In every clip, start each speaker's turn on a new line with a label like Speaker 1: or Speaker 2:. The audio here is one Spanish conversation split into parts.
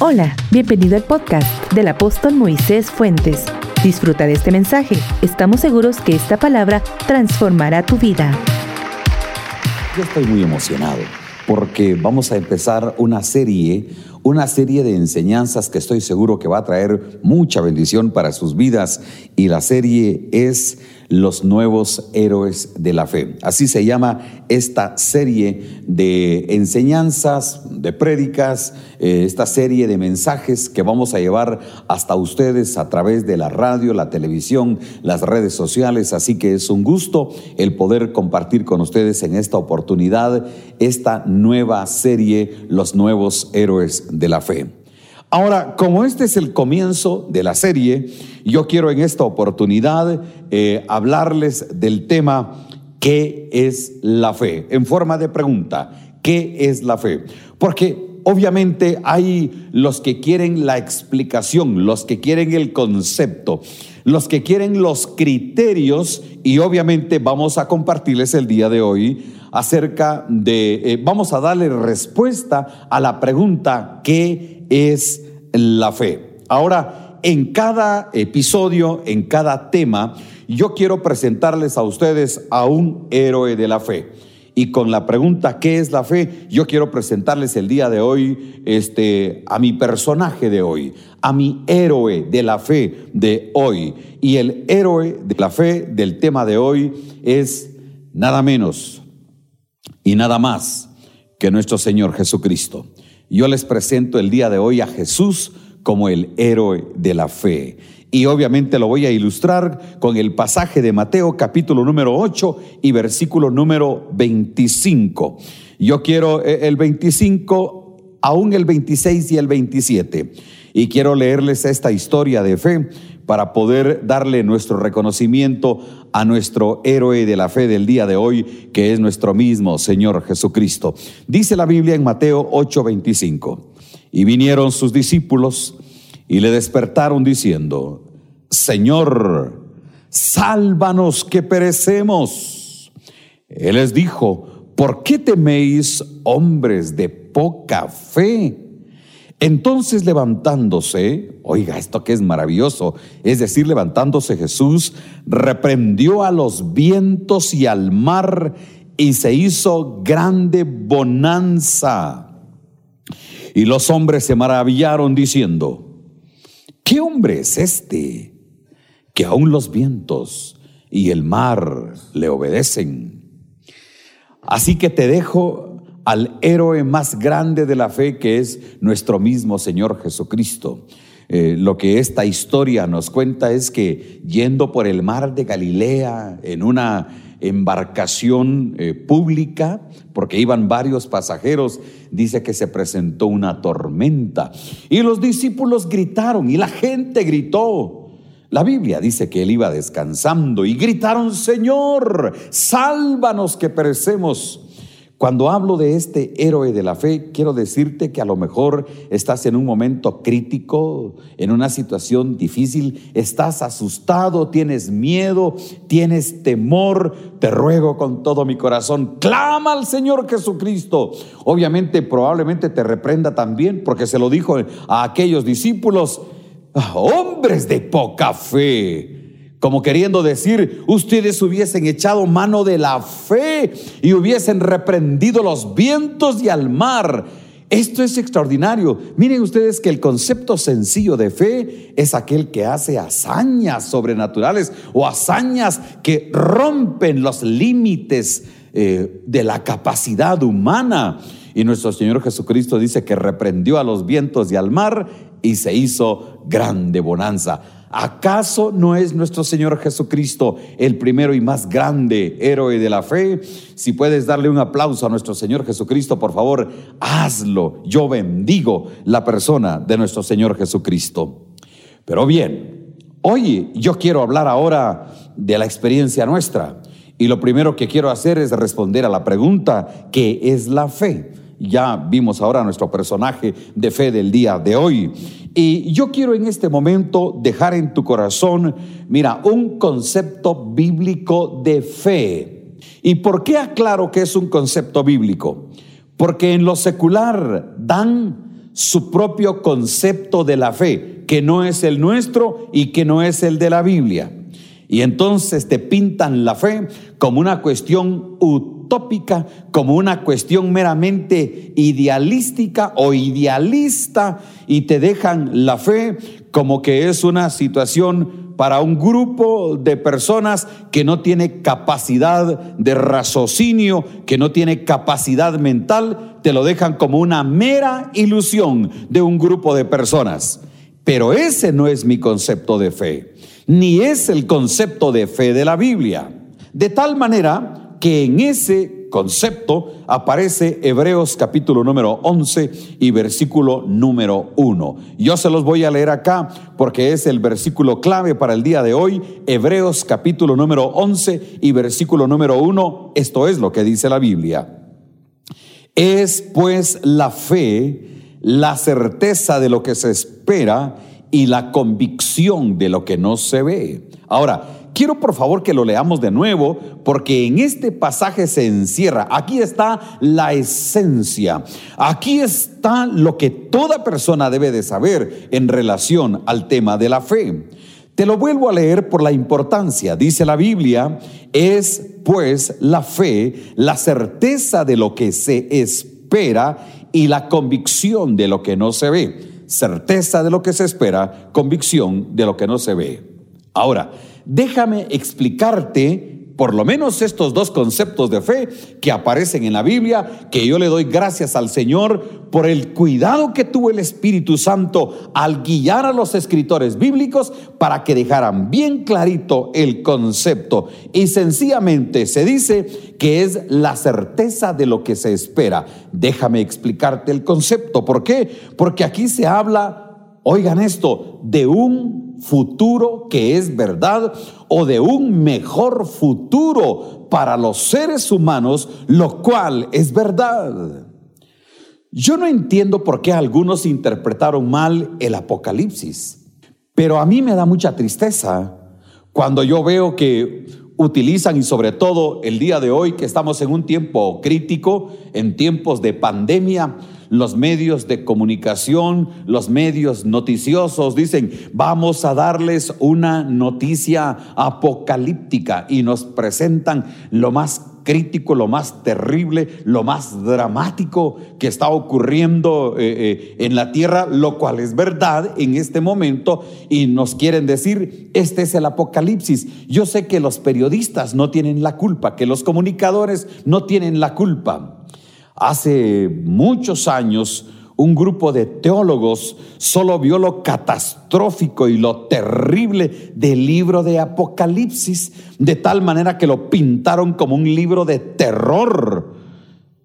Speaker 1: Hola, bienvenido al podcast del apóstol Moisés Fuentes. Disfruta de este mensaje. Estamos seguros que esta palabra transformará tu vida.
Speaker 2: Yo estoy muy emocionado porque vamos a empezar una serie, una serie de enseñanzas que estoy seguro que va a traer mucha bendición para sus vidas y la serie es los nuevos héroes de la fe. Así se llama esta serie de enseñanzas, de prédicas, eh, esta serie de mensajes que vamos a llevar hasta ustedes a través de la radio, la televisión, las redes sociales. Así que es un gusto el poder compartir con ustedes en esta oportunidad esta nueva serie, Los nuevos héroes de la fe. Ahora, como este es el comienzo de la serie, yo quiero en esta oportunidad eh, hablarles del tema ¿qué es la fe? En forma de pregunta, ¿qué es la fe? Porque obviamente hay los que quieren la explicación, los que quieren el concepto, los que quieren los criterios y obviamente vamos a compartirles el día de hoy acerca de, eh, vamos a darle respuesta a la pregunta ¿qué es la fe? Ahora, en cada episodio, en cada tema, yo quiero presentarles a ustedes a un héroe de la fe. Y con la pregunta ¿qué es la fe? Yo quiero presentarles el día de hoy este a mi personaje de hoy, a mi héroe de la fe de hoy. Y el héroe de la fe del tema de hoy es nada menos y nada más que nuestro Señor Jesucristo. Yo les presento el día de hoy a Jesús como el héroe de la fe. Y obviamente lo voy a ilustrar con el pasaje de Mateo capítulo número 8 y versículo número 25. Yo quiero eh, el 25, aún el 26 y el 27. Y quiero leerles esta historia de fe para poder darle nuestro reconocimiento a nuestro héroe de la fe del día de hoy, que es nuestro mismo Señor Jesucristo. Dice la Biblia en Mateo 8:25. Y vinieron sus discípulos y le despertaron diciendo, Señor, sálvanos que perecemos. Él les dijo, ¿por qué teméis hombres de poca fe? Entonces levantándose, oiga esto que es maravilloso, es decir, levantándose Jesús, reprendió a los vientos y al mar y se hizo grande bonanza. Y los hombres se maravillaron diciendo, ¿qué hombre es este que aún los vientos y el mar le obedecen? Así que te dejo al héroe más grande de la fe que es nuestro mismo Señor Jesucristo. Eh, lo que esta historia nos cuenta es que yendo por el mar de Galilea en una embarcación eh, pública, porque iban varios pasajeros, dice que se presentó una tormenta y los discípulos gritaron y la gente gritó. La Biblia dice que él iba descansando y gritaron, Señor, sálvanos que perecemos. Cuando hablo de este héroe de la fe, quiero decirte que a lo mejor estás en un momento crítico, en una situación difícil, estás asustado, tienes miedo, tienes temor. Te ruego con todo mi corazón, clama al Señor Jesucristo. Obviamente, probablemente te reprenda también, porque se lo dijo a aquellos discípulos, ah, hombres de poca fe como queriendo decir, ustedes hubiesen echado mano de la fe y hubiesen reprendido los vientos y al mar. Esto es extraordinario. Miren ustedes que el concepto sencillo de fe es aquel que hace hazañas sobrenaturales o hazañas que rompen los límites eh, de la capacidad humana. Y nuestro Señor Jesucristo dice que reprendió a los vientos y al mar y se hizo grande bonanza. ¿Acaso no es nuestro Señor Jesucristo el primero y más grande héroe de la fe? Si puedes darle un aplauso a nuestro Señor Jesucristo, por favor, hazlo. Yo bendigo la persona de nuestro Señor Jesucristo. Pero bien, hoy yo quiero hablar ahora de la experiencia nuestra. Y lo primero que quiero hacer es responder a la pregunta, ¿qué es la fe? Ya vimos ahora nuestro personaje de fe del día de hoy. Y yo quiero en este momento dejar en tu corazón, mira, un concepto bíblico de fe. ¿Y por qué aclaro que es un concepto bíblico? Porque en lo secular dan su propio concepto de la fe, que no es el nuestro y que no es el de la Biblia. Y entonces te pintan la fe como una cuestión como una cuestión meramente idealística o idealista, y te dejan la fe como que es una situación para un grupo de personas que no tiene capacidad de raciocinio, que no tiene capacidad mental, te lo dejan como una mera ilusión de un grupo de personas. Pero ese no es mi concepto de fe ni es el concepto de fe de la Biblia. De tal manera que en ese concepto aparece Hebreos capítulo número 11 y versículo número 1. Yo se los voy a leer acá porque es el versículo clave para el día de hoy, Hebreos capítulo número 11 y versículo número 1. Esto es lo que dice la Biblia. Es pues la fe, la certeza de lo que se espera y la convicción de lo que no se ve. Ahora, quiero por favor que lo leamos de nuevo porque en este pasaje se encierra, aquí está la esencia, aquí está lo que toda persona debe de saber en relación al tema de la fe. Te lo vuelvo a leer por la importancia. Dice la Biblia, es pues la fe, la certeza de lo que se espera y la convicción de lo que no se ve certeza de lo que se espera, convicción de lo que no se ve. Ahora, déjame explicarte por lo menos estos dos conceptos de fe que aparecen en la Biblia, que yo le doy gracias al Señor por el cuidado que tuvo el Espíritu Santo al guiar a los escritores bíblicos para que dejaran bien clarito el concepto. Y sencillamente se dice que es la certeza de lo que se espera. Déjame explicarte el concepto. ¿Por qué? Porque aquí se habla, oigan esto, de un futuro que es verdad o de un mejor futuro para los seres humanos, lo cual es verdad. Yo no entiendo por qué algunos interpretaron mal el Apocalipsis, pero a mí me da mucha tristeza cuando yo veo que utilizan y sobre todo el día de hoy que estamos en un tiempo crítico, en tiempos de pandemia, los medios de comunicación, los medios noticiosos dicen, vamos a darles una noticia apocalíptica y nos presentan lo más crítico, lo más terrible, lo más dramático que está ocurriendo eh, eh, en la tierra, lo cual es verdad en este momento y nos quieren decir, este es el apocalipsis. Yo sé que los periodistas no tienen la culpa, que los comunicadores no tienen la culpa. Hace muchos años, un grupo de teólogos solo vio lo catastrófico y lo terrible del libro de Apocalipsis, de tal manera que lo pintaron como un libro de terror.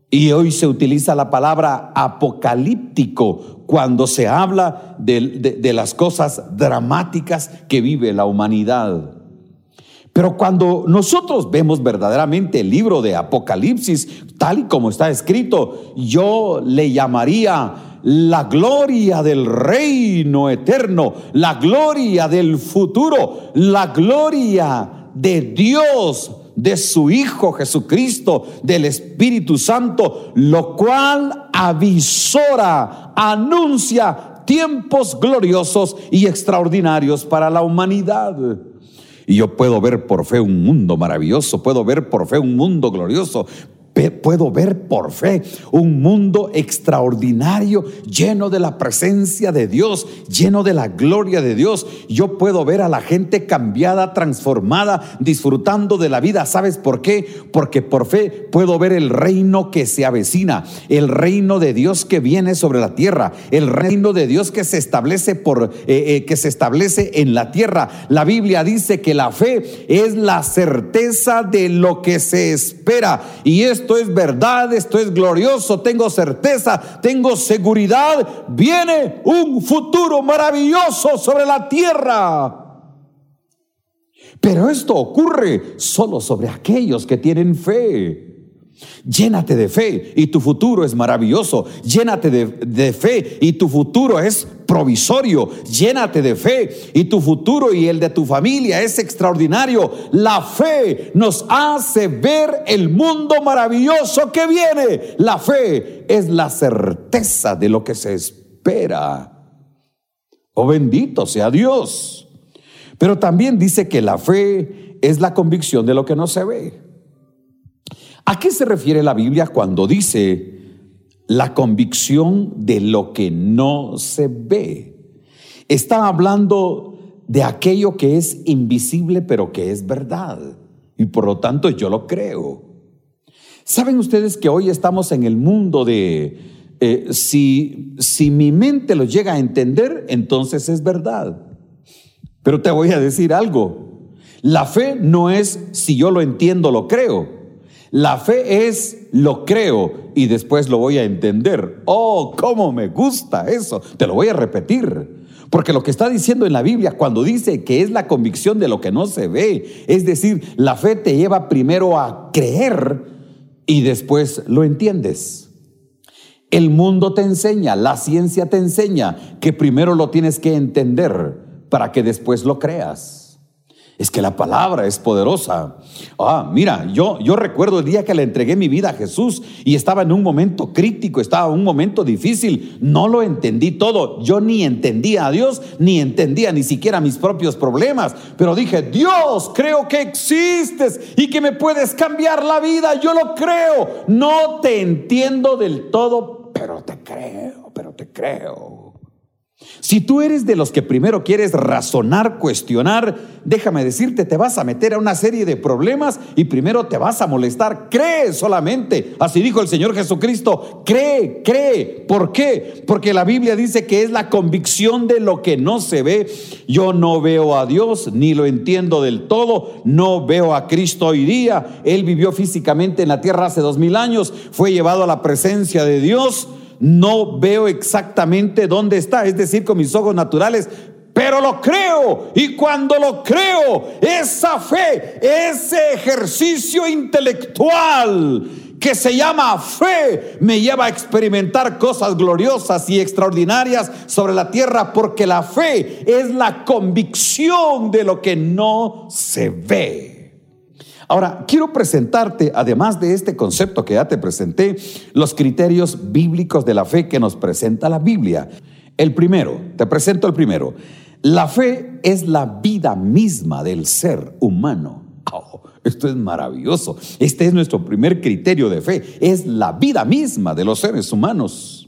Speaker 2: Y hoy se utiliza la palabra apocalíptico cuando se habla de, de las cosas dramáticas que vive la humanidad. Pero cuando nosotros vemos verdaderamente el libro de Apocalipsis, tal y como está escrito, yo le llamaría la gloria del reino eterno, la gloria del futuro, la gloria de Dios, de su Hijo Jesucristo, del Espíritu Santo, lo cual avisora, anuncia tiempos gloriosos y extraordinarios para la humanidad. Y yo puedo ver por fe un mundo maravilloso, puedo ver por fe un mundo glorioso, puedo ver por fe un mundo extraordinario, lleno de la presencia de Dios, lleno de la gloria de Dios. Yo puedo ver a la gente cambiada, transformada, disfrutando de la vida. ¿Sabes por qué? Porque por fe puedo ver el reino que se avecina, el reino de Dios que viene sobre la tierra, el reino de Dios que se establece por eh, eh, que se establece en la tierra. La Biblia dice que la fe es la certeza de lo que se espera y esto esto es verdad, esto es glorioso, tengo certeza, tengo seguridad, viene un futuro maravilloso sobre la tierra. Pero esto ocurre solo sobre aquellos que tienen fe. Llénate de fe y tu futuro es maravilloso. Llénate de, fe y tu futuro es provisorio. Llénate de fe y tu futuro y el de tu familia es extraordinario. La fe nos hace ver el mundo maravilloso que viene. La fe es la certeza de lo que se espera. Oh bendito sea Dios. Pero también dice que la fe es la convicción de lo que no se ve. ¿A qué se refiere la Biblia cuando dice la convicción de lo que no se ve? Está hablando de aquello que es invisible pero que es verdad. Y por lo tanto yo lo creo. ¿Saben ustedes que hoy estamos en el mundo de eh, si, si mi mente lo llega a entender, entonces es verdad? Pero te voy a decir algo. La fe no es si yo lo entiendo, lo creo. La fe es lo creo y después lo voy a entender. Oh, cómo me gusta eso. Te lo voy a repetir. Porque lo que está diciendo en la Biblia, cuando dice que es la convicción de lo que no se ve, es decir, la fe te lleva primero a creer y después lo entiendes. El mundo te enseña, la ciencia te enseña que primero lo tienes que entender para que después lo creas. Es que la palabra es poderosa. Ah, mira, yo, yo recuerdo el día que le entregué mi vida a Jesús y estaba en un momento crítico, estaba en un momento difícil. No lo entendí todo. Yo ni entendía a Dios, ni entendía ni siquiera mis propios problemas. Pero dije, Dios, creo que existes y que me puedes cambiar la vida. Yo lo creo. No te entiendo del todo, pero te creo, pero te creo. Si tú eres de los que primero quieres razonar, cuestionar, déjame decirte, te vas a meter a una serie de problemas y primero te vas a molestar. Cree solamente. Así dijo el Señor Jesucristo. Cree, cree. ¿Por qué? Porque la Biblia dice que es la convicción de lo que no se ve. Yo no veo a Dios, ni lo entiendo del todo. No veo a Cristo hoy día. Él vivió físicamente en la tierra hace dos mil años. Fue llevado a la presencia de Dios no veo exactamente dónde está, es decir, con mis ojos naturales, pero lo creo. Y cuando lo creo, esa fe, ese ejercicio intelectual que se llama fe, me lleva a experimentar cosas gloriosas y extraordinarias sobre la tierra, porque la fe es la convicción de lo que no se ve. Ahora, quiero presentarte, además de este concepto que ya te presenté, los criterios bíblicos de la fe que nos presenta la Biblia. El primero, te presento el primero. La fe es la vida misma del ser humano. Oh, esto es maravilloso. Este es nuestro primer criterio de fe. Es la vida misma de los seres humanos.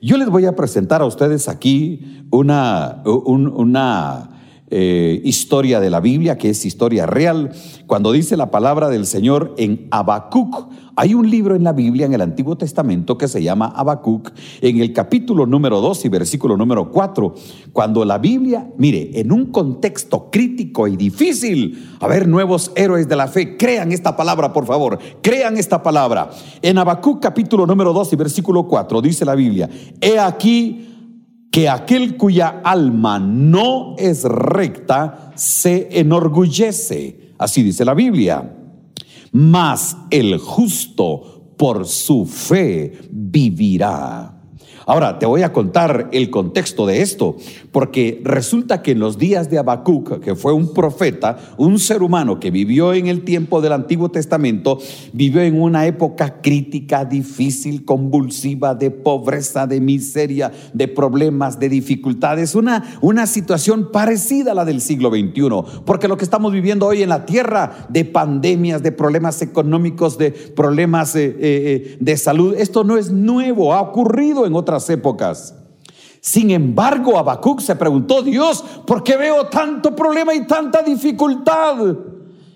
Speaker 2: Yo les voy a presentar a ustedes aquí una, una eh, historia de la Biblia, que es historia real, cuando dice la palabra del Señor en Habacuc. Hay un libro en la Biblia, en el Antiguo Testamento, que se llama Habacuc, en el capítulo número 2 y versículo número 4, cuando la Biblia, mire, en un contexto crítico y difícil, a ver, nuevos héroes de la fe, crean esta palabra, por favor, crean esta palabra. En Habacuc capítulo número 2 y versículo 4 dice la Biblia, he aquí que aquel cuya alma no es recta se enorgullece. Así dice la Biblia. Mas el justo por su fe vivirá. Ahora, te voy a contar el contexto de esto, porque resulta que en los días de Habacuc, que fue un profeta, un ser humano que vivió en el tiempo del Antiguo Testamento, vivió en una época crítica, difícil, convulsiva, de pobreza, de miseria, de problemas, de dificultades, una, una situación parecida a la del siglo XXI, porque lo que estamos viviendo hoy en la tierra, de pandemias, de problemas económicos, de problemas eh, eh, eh, de salud, esto no es nuevo, ha ocurrido en otras épocas. Sin embargo, Habacuc se preguntó, Dios, ¿por qué veo tanto problema y tanta dificultad?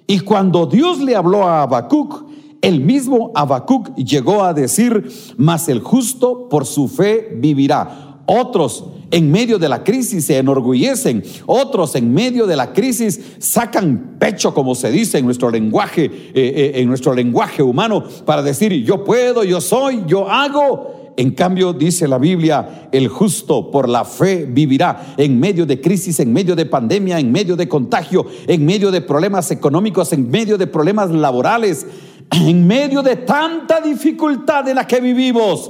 Speaker 2: Y cuando Dios le habló a Habacuc, el mismo Habacuc llegó a decir, mas el justo por su fe vivirá. Otros en medio de la crisis se enorgullecen, otros en medio de la crisis sacan pecho, como se dice en nuestro lenguaje, eh, eh, en nuestro lenguaje humano, para decir yo puedo, yo soy, yo hago. En cambio, dice la Biblia, el justo por la fe vivirá en medio de crisis, en medio de pandemia, en medio de contagio, en medio de problemas económicos, en medio de problemas laborales, en medio de tanta dificultad en la que vivimos.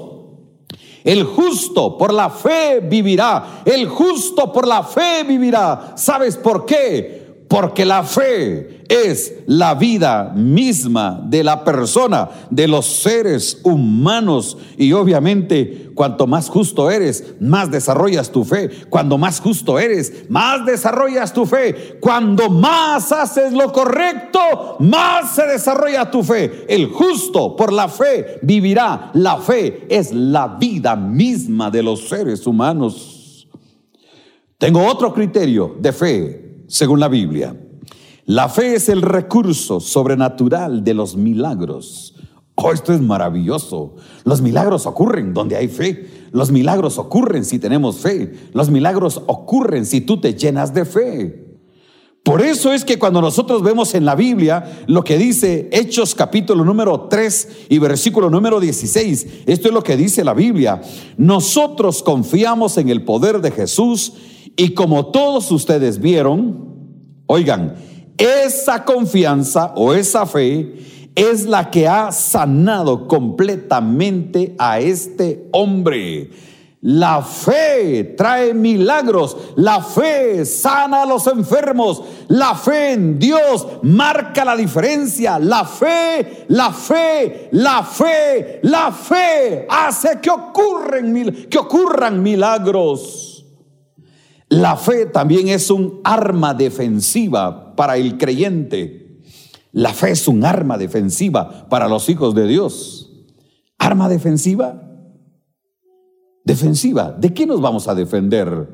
Speaker 2: El justo por la fe vivirá. El justo por la fe vivirá. ¿Sabes por qué? Porque la fe es la vida misma de la persona, de los seres humanos. Y obviamente, cuanto más justo eres, más desarrollas tu fe. Cuando más justo eres, más desarrollas tu fe. Cuando más haces lo correcto, más se desarrolla tu fe. El justo por la fe vivirá. La fe es la vida misma de los seres humanos. Tengo otro criterio de fe según la Biblia. La fe es el recurso sobrenatural de los milagros. Oh, esto es maravilloso. Los milagros ocurren donde hay fe. Los milagros ocurren si tenemos fe. Los milagros ocurren si tú te llenas de fe. Por eso es que cuando nosotros vemos en la Biblia lo que dice Hechos capítulo número 3 y versículo número 16, esto es lo que dice la Biblia. Nosotros confiamos en el poder de Jesús y como todos ustedes vieron, oigan, esa confianza o esa fe es la que ha sanado completamente a este hombre. La fe trae milagros, la fe sana a los enfermos, la fe en Dios marca la diferencia, la fe, la fe, la fe, la fe hace que, ocurren, que ocurran milagros. La fe también es un arma defensiva para el creyente. La fe es un arma defensiva para los hijos de Dios. ¿Arma defensiva? Defensiva. ¿De qué nos vamos a defender?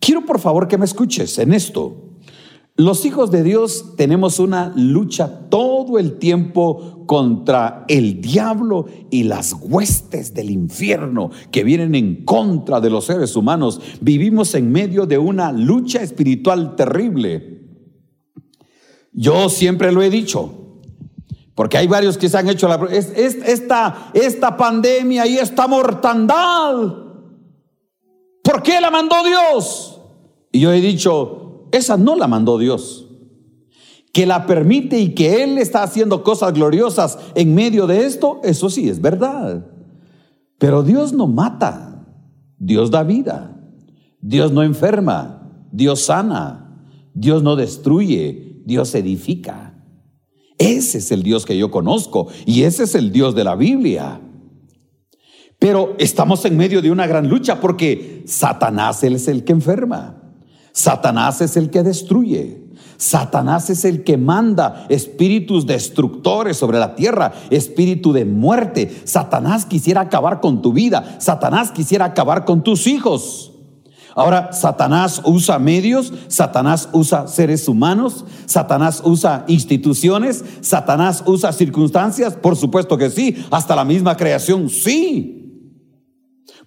Speaker 2: Quiero por favor que me escuches en esto. Los hijos de Dios tenemos una lucha todo el tiempo contra el diablo y las huestes del infierno que vienen en contra de los seres humanos. Vivimos en medio de una lucha espiritual terrible. Yo siempre lo he dicho, porque hay varios que se han hecho la... esta, esta pandemia y esta mortandad, ¿por qué la mandó Dios? Y yo he dicho, esa no la mandó Dios. Que la permite y que Él está haciendo cosas gloriosas en medio de esto, eso sí es verdad. Pero Dios no mata, Dios da vida, Dios no enferma, Dios sana, Dios no destruye, Dios edifica. Ese es el Dios que yo conozco y ese es el Dios de la Biblia. Pero estamos en medio de una gran lucha porque Satanás es el que enferma. Satanás es el que destruye. Satanás es el que manda espíritus destructores sobre la tierra, espíritu de muerte. Satanás quisiera acabar con tu vida. Satanás quisiera acabar con tus hijos. Ahora, Satanás usa medios, Satanás usa seres humanos, Satanás usa instituciones, Satanás usa circunstancias, por supuesto que sí, hasta la misma creación, sí.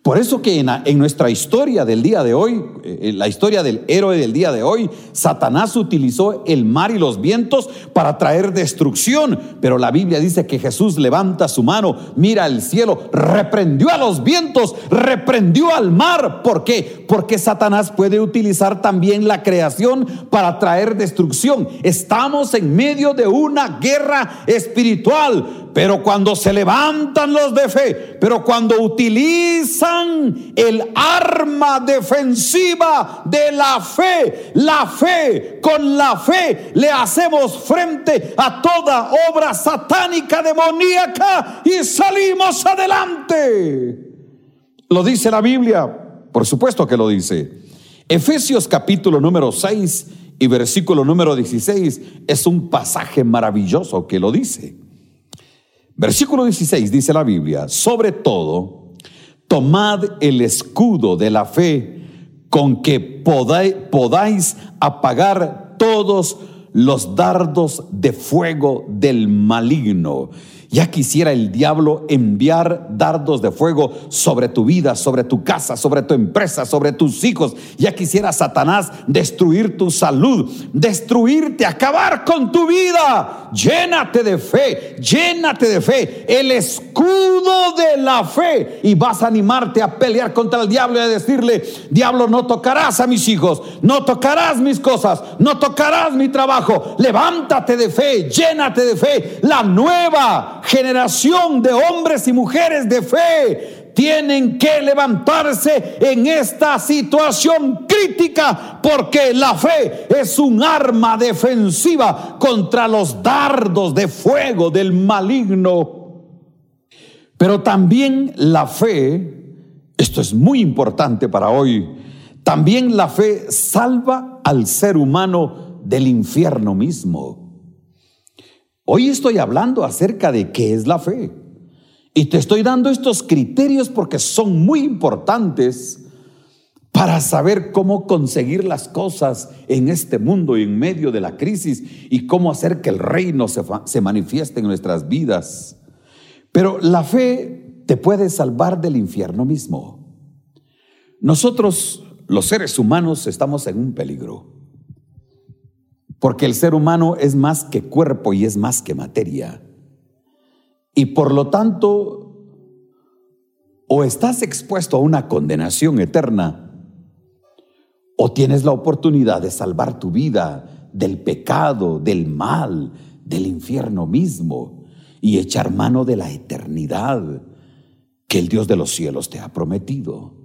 Speaker 2: Por eso que en, nuestra historia del día de hoy, eh, la historia del héroe del día de hoy, Satanás utilizó el mar y los vientos para traer destrucción. Pero la Biblia dice que Jesús levanta su mano, mira el cielo, reprendió a los vientos, reprendió al mar. ¿Por qué? Porque Satanás puede utilizar también la creación para traer destrucción. Estamos en medio de una guerra espiritual. Pero cuando se levantan los de fe, pero cuando utilizan el arma defensiva de la fe. La fe, con la fe le hacemos frente a toda obra satánica, demoníaca y salimos adelante. Lo dice la Biblia, por supuesto que lo dice. Efesios capítulo número 6 y versículo número 16 es un pasaje maravilloso que lo dice. Versículo 16 dice la Biblia, sobre todo, tomad el escudo de la fe con que podáis, apagar todos los dardos de fuego del maligno. Ya quisiera el diablo enviar dardos de fuego sobre tu vida, sobre tu casa, sobre tu empresa, sobre tus hijos. Ya quisiera Satanás destruir tu salud, destruirte, acabar con tu vida. Llénate de fe, llénate de fe, el escudo de la fe. Y vas a animarte a pelear contra el diablo y a decirle, diablo, no tocarás a mis hijos, no tocarás mis cosas, no tocarás mi trabajo. Levántate de fe, llénate de fe. La nueva generación de hombres y mujeres de fe tienen que levantarse en esta situación crítica porque la fe es un arma defensiva contra los dardos de fuego del maligno. Pero también la fe, esto es muy importante para hoy, también la fe salva al ser humano del infierno mismo. Hoy estoy hablando acerca de qué es la fe. Y te estoy dando estos criterios porque son muy importantes para saber cómo conseguir las cosas en este mundo y en medio de la crisis y cómo hacer que el reino se, se manifieste en nuestras vidas. Pero la fe te puede salvar del infierno mismo. Nosotros, los seres humanos, estamos en un peligro. Porque el ser humano es más que cuerpo y es más que materia. Y por lo tanto, o estás expuesto a una condenación eterna, o tienes la oportunidad de salvar tu vida del pecado, del mal, del infierno mismo, y echar mano de la eternidad que el Dios de los cielos te ha prometido.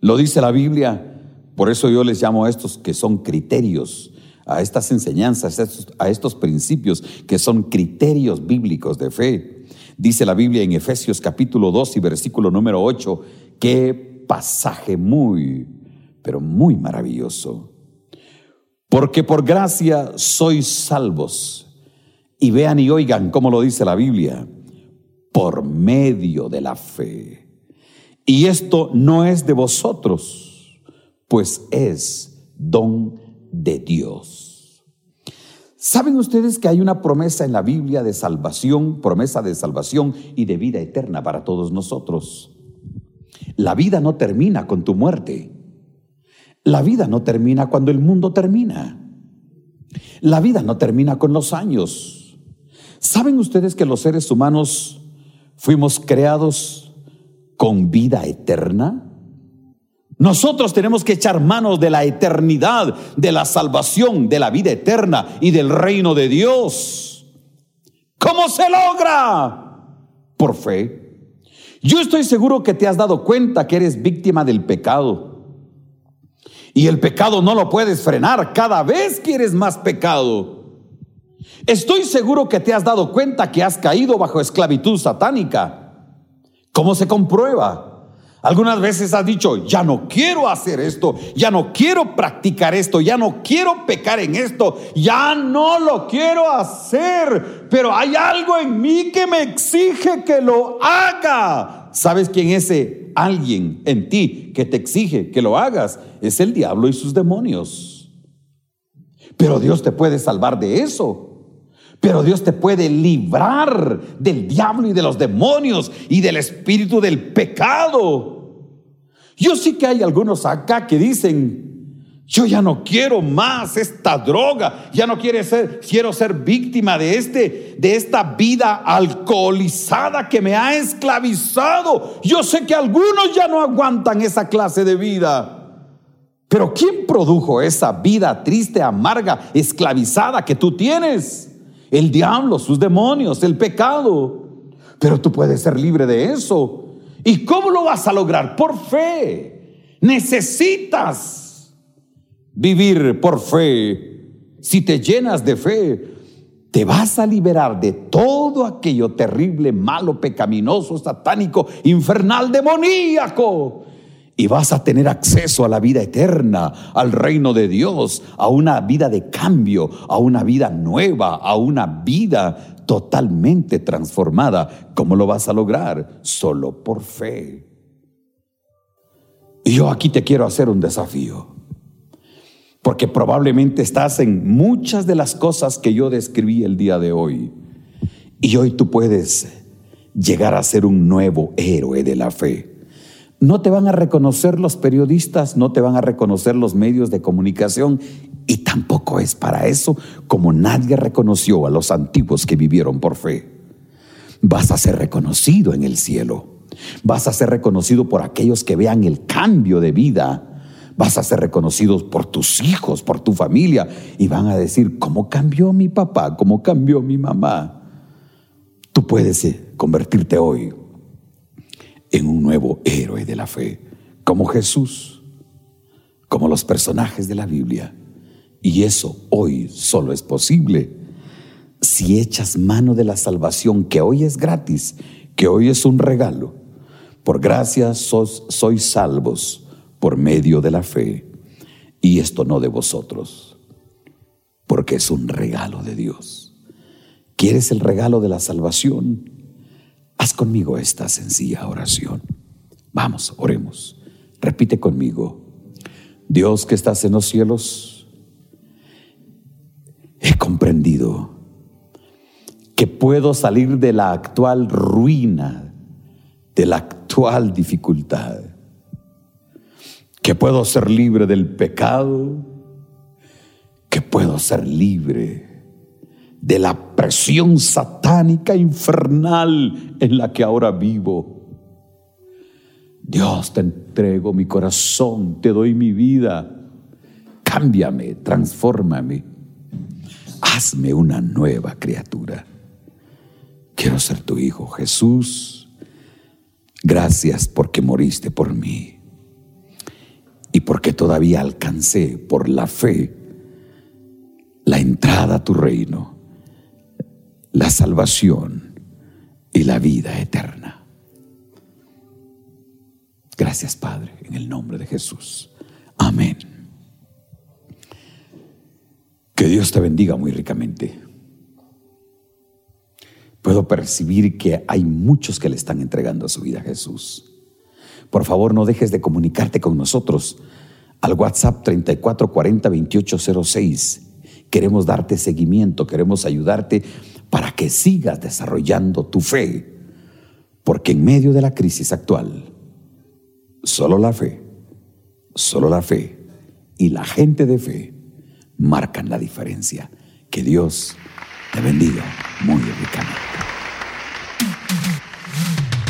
Speaker 2: Lo dice la Biblia por eso yo les llamo a estos que son criterios, a estas enseñanzas, a estos, principios que son criterios bíblicos de fe. Dice la Biblia en Efesios capítulo 2 y versículo número 8, qué pasaje muy, pero muy maravilloso. Porque por gracia sois salvos. Y vean y oigan cómo lo dice la Biblia, por medio de la fe. Y esto no es de vosotros pues es don de Dios. ¿Saben ustedes que hay una promesa en la Biblia de salvación, promesa de salvación y de vida eterna para todos nosotros? La vida no termina con tu muerte. La vida no termina cuando el mundo termina. La vida no termina con los años. ¿Saben ustedes que los seres humanos fuimos creados con vida eterna? Nosotros tenemos que echar manos de la eternidad, de la salvación, de la vida eterna y del reino de Dios. ¿Cómo se logra? Por fe. Yo estoy seguro que te has dado cuenta que eres víctima del pecado. Y el pecado no lo puedes frenar cada vez que eres más pecado. Estoy seguro que te has dado cuenta que has caído bajo esclavitud satánica. ¿Cómo se comprueba? Algunas veces has dicho, ya no quiero hacer esto, ya no quiero practicar esto, ya no quiero pecar en esto, ya no lo quiero hacer, pero hay algo en mí que me exige que lo haga. ¿Sabes quién es ese alguien en ti que te exige que lo hagas? Es el diablo y sus demonios. Pero Dios te puede salvar de eso. Pero Dios te puede librar del diablo y de los demonios y del espíritu del pecado. Yo sí que hay algunos acá que dicen, yo ya no quiero más esta droga, ya no quiero ser, quiero ser víctima de, este, de esta vida alcoholizada que me ha esclavizado. Yo sé que algunos ya no aguantan esa clase de vida. Pero ¿quién produjo esa vida triste, amarga, esclavizada que tú tienes? El diablo, sus demonios, el pecado. Pero tú puedes ser libre de eso ¿Y cómo lo vas a lograr? Por fe. Necesitas vivir por fe. Si te llenas de fe, te vas a liberar de todo aquello terrible, malo, pecaminoso, satánico, infernal, demoníaco. Y vas a tener acceso a la vida eterna, al reino de Dios, a una vida de cambio, a una vida nueva, a una vida totalmente transformada. ¿Cómo lo vas a lograr? Solo por fe. Y yo aquí te quiero hacer un desafío. Porque probablemente estás en muchas de las cosas que yo describí el día de hoy. Y hoy tú puedes llegar a ser un nuevo héroe de la fe. No te van a reconocer los periodistas, no te van a reconocer los medios de comunicación y tampoco es para eso como nadie reconoció a los antiguos que vivieron por fe. Vas a ser reconocido en el cielo. Vas a ser reconocido por aquellos que vean el cambio de vida. Vas a ser reconocido por tus hijos, por tu familia. Y van a decir, ¿cómo cambió mi papá? ¿Cómo cambió mi mamá? Tú puedes eh, convertirte hoy en un nuevo héroe de la fe, como Jesús, como los personajes de la Biblia. Y eso hoy solo es posible si echas mano de la salvación que hoy es gratis, que hoy es un regalo. Por gracia sois, salvos por medio de la fe. Y esto no de vosotros, porque es un regalo de Dios. ¿Quieres el regalo de la salvación? Haz conmigo esta sencilla oración. Vamos, oremos. Repite conmigo. Dios que estás en los cielos, he comprendido que puedo salir de la actual ruina, de la actual dificultad, que puedo ser libre del pecado, que puedo ser libre de la presión satánica infernal en la que ahora vivo. Dios, te entrego mi corazón, te doy mi vida. Cámbiame, transfórmame hazme una nueva criatura. Quiero ser tu hijo, Jesús. Gracias porque moriste por mí y porque todavía alcancé por la fe la entrada a tu reino, la salvación y la vida eterna. Gracias Padre, en el nombre de Jesús. Amén. Que Dios te bendiga muy ricamente. Puedo percibir que hay muchos que le están entregando su vida a Jesús. Por favor, no dejes de comunicarte con nosotros al WhatsApp 3440 2806. Queremos darte seguimiento, queremos ayudarte para que sigas desarrollando tu fe. Porque en medio de la crisis actual, solo la fe, solo la fe y la gente de fe marcan la diferencia. Que Dios te bendiga muy ricamente.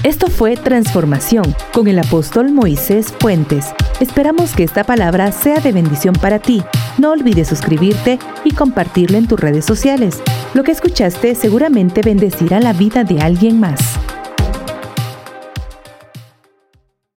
Speaker 1: Esto fue Transformación con el apóstol Moisés Fuentes. Esperamos que esta palabra sea de bendición para ti. No olvides suscribirte y compartirlo en tus redes sociales. Lo que escuchaste seguramente bendecirá la vida de alguien más.